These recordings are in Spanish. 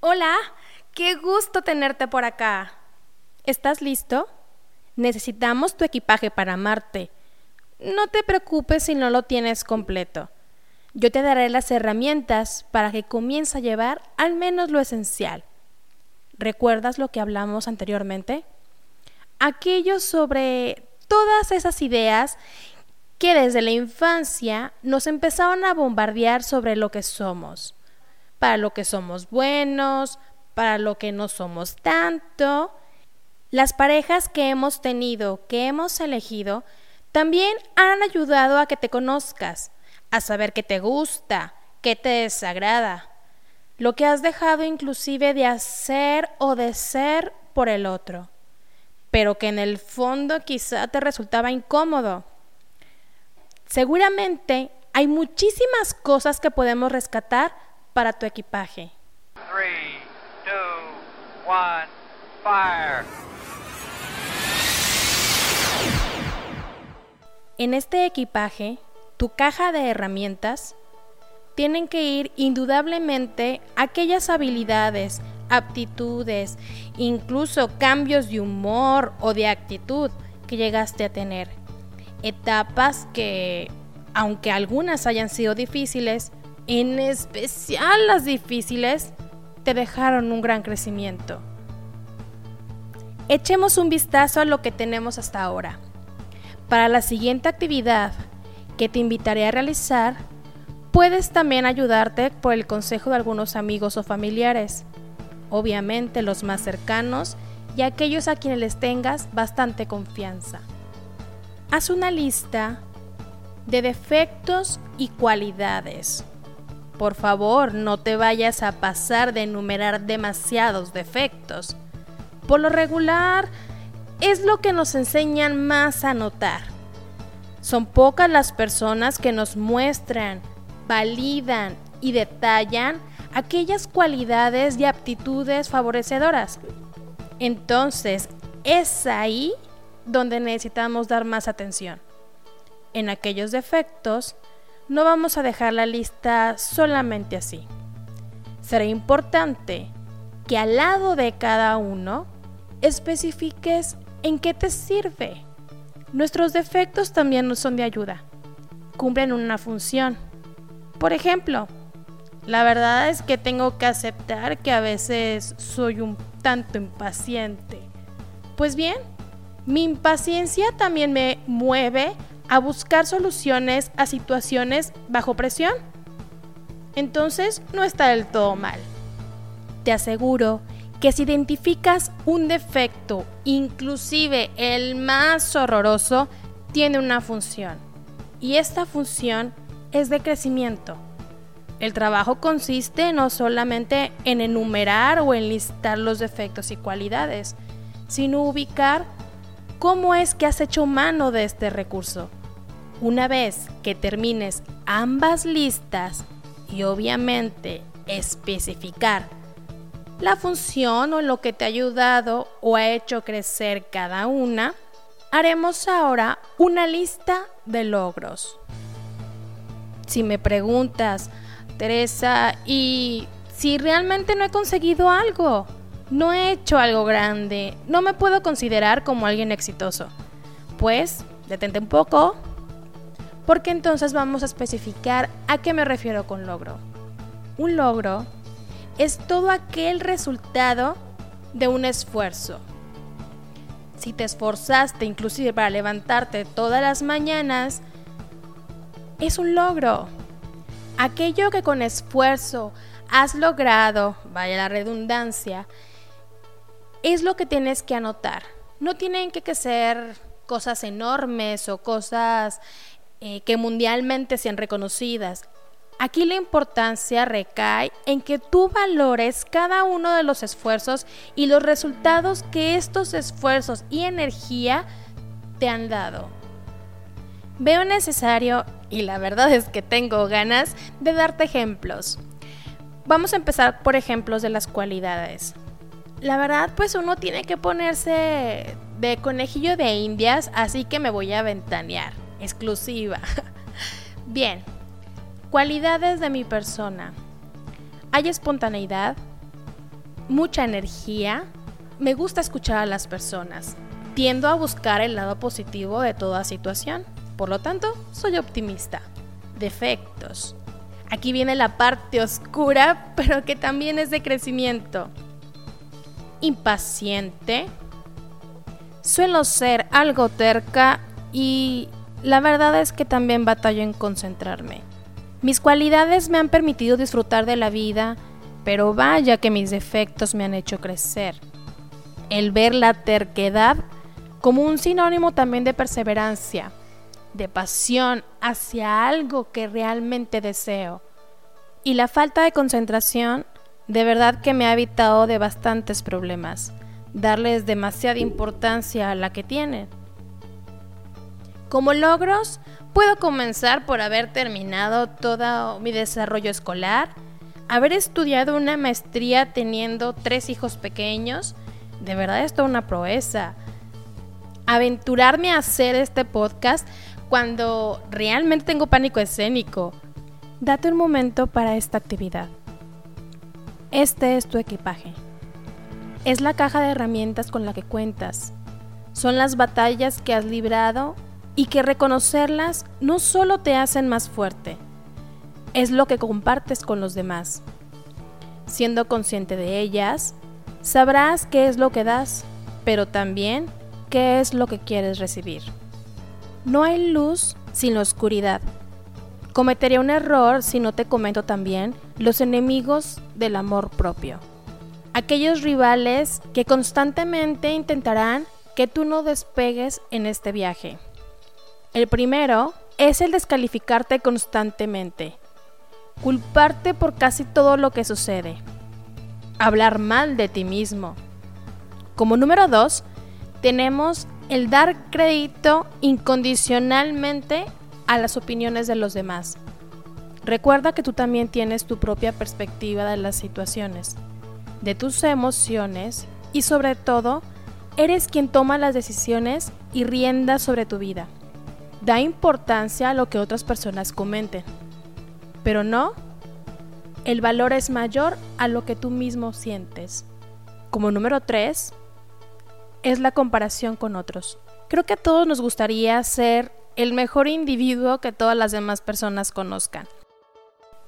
Hola, qué gusto tenerte por acá. ¿Estás listo? Necesitamos tu equipaje para Marte. No te preocupes si no lo tienes completo. Yo te daré las herramientas para que comiences a llevar al menos lo esencial. ¿Recuerdas lo que hablamos anteriormente? Aquello sobre todas esas ideas que desde la infancia nos empezaron a bombardear sobre lo que somos, para lo que somos buenos, para lo que no somos tanto. Las parejas que hemos tenido, que hemos elegido, también han ayudado a que te conozcas, a saber qué te gusta, qué te desagrada, lo que has dejado inclusive de hacer o de ser por el otro, pero que en el fondo quizá te resultaba incómodo. Seguramente hay muchísimas cosas que podemos rescatar para tu equipaje. En este equipaje, tu caja de herramientas tienen que ir indudablemente aquellas habilidades, aptitudes, incluso cambios de humor o de actitud que llegaste a tener. Etapas que, aunque algunas hayan sido difíciles, en especial las difíciles, te dejaron un gran crecimiento. Echemos un vistazo a lo que tenemos hasta ahora. Para la siguiente actividad que te invitaré a realizar, puedes también ayudarte por el consejo de algunos amigos o familiares, obviamente los más cercanos y aquellos a quienes les tengas bastante confianza. Haz una lista de defectos y cualidades. Por favor, no te vayas a pasar de enumerar demasiados defectos. Por lo regular, es lo que nos enseñan más a notar. Son pocas las personas que nos muestran, validan y detallan aquellas cualidades y aptitudes favorecedoras. Entonces, es ahí donde necesitamos dar más atención. En aquellos defectos, no vamos a dejar la lista solamente así. Será importante que al lado de cada uno especifiques en qué te sirve. Nuestros defectos también nos son de ayuda. Cumplen una función. Por ejemplo, la verdad es que tengo que aceptar que a veces soy un tanto impaciente. Pues bien, mi impaciencia también me mueve a buscar soluciones a situaciones bajo presión. Entonces no está del todo mal. Te aseguro que si identificas un defecto, inclusive el más horroroso, tiene una función. Y esta función es de crecimiento. El trabajo consiste no solamente en enumerar o enlistar los defectos y cualidades, sino ubicar cómo es que has hecho mano de este recurso. Una vez que termines ambas listas y obviamente especificar la función o lo que te ha ayudado o ha hecho crecer cada una, haremos ahora una lista de logros. Si me preguntas, Teresa, ¿y si realmente no he conseguido algo? No he hecho algo grande, no me puedo considerar como alguien exitoso. Pues, detente un poco, porque entonces vamos a especificar a qué me refiero con logro. Un logro es todo aquel resultado de un esfuerzo. Si te esforzaste inclusive para levantarte todas las mañanas, es un logro. Aquello que con esfuerzo has logrado, vaya la redundancia, es lo que tienes que anotar. No tienen que ser cosas enormes o cosas eh, que mundialmente sean reconocidas. Aquí la importancia recae en que tú valores cada uno de los esfuerzos y los resultados que estos esfuerzos y energía te han dado. Veo necesario, y la verdad es que tengo ganas, de darte ejemplos. Vamos a empezar por ejemplos de las cualidades. La verdad, pues uno tiene que ponerse de conejillo de indias, así que me voy a ventanear. Exclusiva. Bien, cualidades de mi persona. Hay espontaneidad, mucha energía, me gusta escuchar a las personas, tiendo a buscar el lado positivo de toda situación, por lo tanto, soy optimista. Defectos. Aquí viene la parte oscura, pero que también es de crecimiento. Impaciente, Suelo ser algo terca y la verdad es que también batallo en concentrarme. Mis cualidades me han permitido disfrutar de la vida, pero vaya que mis defectos me han hecho crecer. El ver la terquedad como un sinónimo también de perseverancia, de pasión hacia algo que realmente deseo. Y la falta de concentración de verdad que me ha evitado de bastantes problemas darles demasiada importancia a la que tienen. Como logros, puedo comenzar por haber terminado todo mi desarrollo escolar, haber estudiado una maestría teniendo tres hijos pequeños, de verdad es toda una proeza. Aventurarme a hacer este podcast cuando realmente tengo pánico escénico. Date un momento para esta actividad. Este es tu equipaje. Es la caja de herramientas con la que cuentas. Son las batallas que has librado y que reconocerlas no solo te hacen más fuerte, es lo que compartes con los demás. Siendo consciente de ellas, sabrás qué es lo que das, pero también qué es lo que quieres recibir. No hay luz sin la oscuridad. Cometería un error si no te comento también los enemigos del amor propio aquellos rivales que constantemente intentarán que tú no despegues en este viaje. El primero es el descalificarte constantemente, culparte por casi todo lo que sucede, hablar mal de ti mismo. Como número dos, tenemos el dar crédito incondicionalmente a las opiniones de los demás. Recuerda que tú también tienes tu propia perspectiva de las situaciones de tus emociones y sobre todo, eres quien toma las decisiones y rienda sobre tu vida. Da importancia a lo que otras personas comenten, pero no, el valor es mayor a lo que tú mismo sientes. Como número 3, es la comparación con otros. Creo que a todos nos gustaría ser el mejor individuo que todas las demás personas conozcan.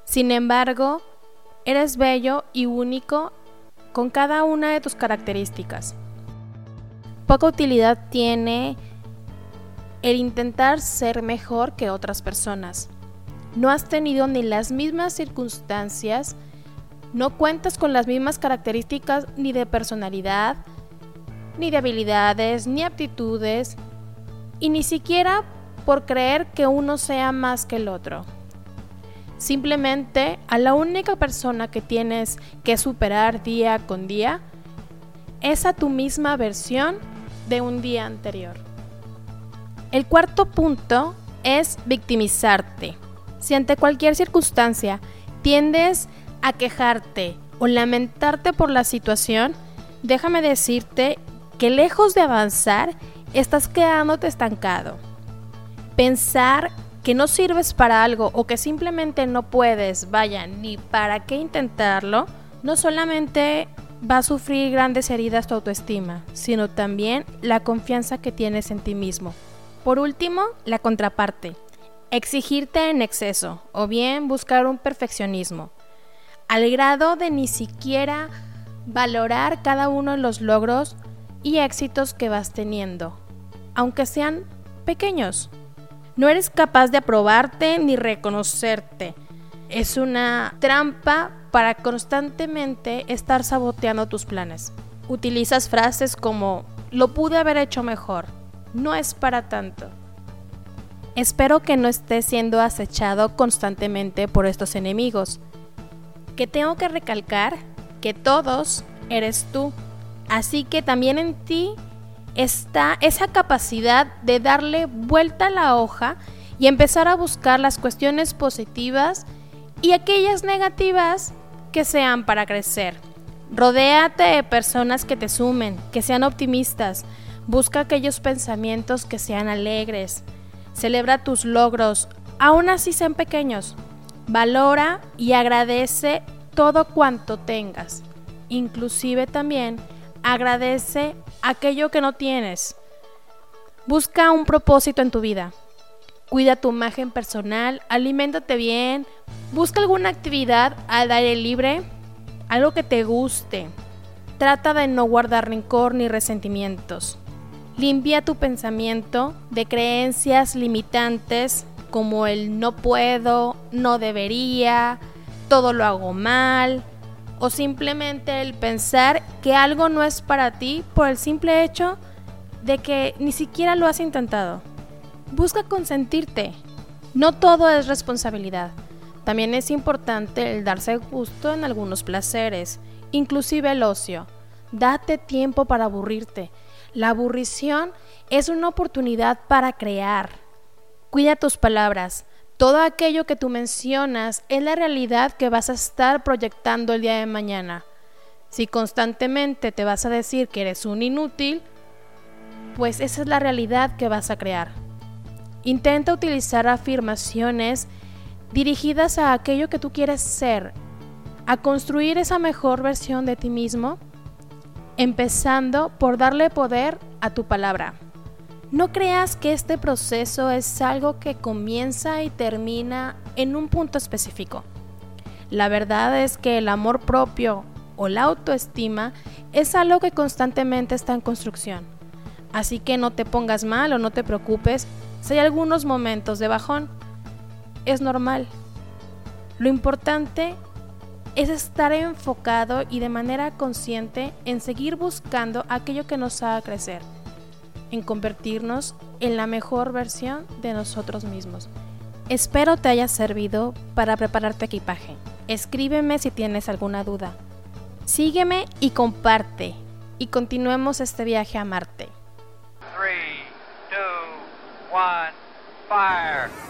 Sin embargo, eres bello y único con cada una de tus características. Poca utilidad tiene el intentar ser mejor que otras personas. No has tenido ni las mismas circunstancias, no cuentas con las mismas características ni de personalidad, ni de habilidades, ni aptitudes, y ni siquiera por creer que uno sea más que el otro. Simplemente a la única persona que tienes que superar día con día es a tu misma versión de un día anterior. El cuarto punto es victimizarte. Si ante cualquier circunstancia tiendes a quejarte o lamentarte por la situación, déjame decirte que lejos de avanzar, estás quedándote estancado. Pensar que no sirves para algo o que simplemente no puedes, vaya, ni para qué intentarlo, no solamente va a sufrir grandes heridas tu autoestima, sino también la confianza que tienes en ti mismo. Por último, la contraparte. Exigirte en exceso o bien buscar un perfeccionismo, al grado de ni siquiera valorar cada uno de los logros y éxitos que vas teniendo, aunque sean pequeños. No eres capaz de aprobarte ni reconocerte. Es una trampa para constantemente estar saboteando tus planes. Utilizas frases como lo pude haber hecho mejor, no es para tanto. Espero que no estés siendo acechado constantemente por estos enemigos. Que tengo que recalcar que todos eres tú. Así que también en ti está esa capacidad de darle vuelta a la hoja y empezar a buscar las cuestiones positivas y aquellas negativas que sean para crecer. Rodéate de personas que te sumen, que sean optimistas. Busca aquellos pensamientos que sean alegres. Celebra tus logros, aun así sean pequeños. Valora y agradece todo cuanto tengas. Inclusive también agradece aquello que no tienes. Busca un propósito en tu vida. Cuida tu imagen personal, aliméntate bien, busca alguna actividad al aire libre, algo que te guste. Trata de no guardar rencor ni resentimientos. Limpia tu pensamiento de creencias limitantes como el no puedo, no debería, todo lo hago mal, o simplemente el pensar que algo no es para ti por el simple hecho de que ni siquiera lo has intentado. Busca consentirte. No todo es responsabilidad. También es importante el darse gusto en algunos placeres, inclusive el ocio. Date tiempo para aburrirte. La aburrición es una oportunidad para crear. Cuida tus palabras. Todo aquello que tú mencionas es la realidad que vas a estar proyectando el día de mañana. Si constantemente te vas a decir que eres un inútil, pues esa es la realidad que vas a crear. Intenta utilizar afirmaciones dirigidas a aquello que tú quieres ser, a construir esa mejor versión de ti mismo, empezando por darle poder a tu palabra. No creas que este proceso es algo que comienza y termina en un punto específico. La verdad es que el amor propio o la autoestima es algo que constantemente está en construcción. Así que no te pongas mal o no te preocupes si hay algunos momentos de bajón, es normal. Lo importante es estar enfocado y de manera consciente en seguir buscando aquello que nos haga crecer, en convertirnos en la mejor versión de nosotros mismos. Espero te haya servido para preparar tu equipaje. Escríbeme si tienes alguna duda. Sígueme y comparte. Y continuemos este viaje a Marte. one, fire.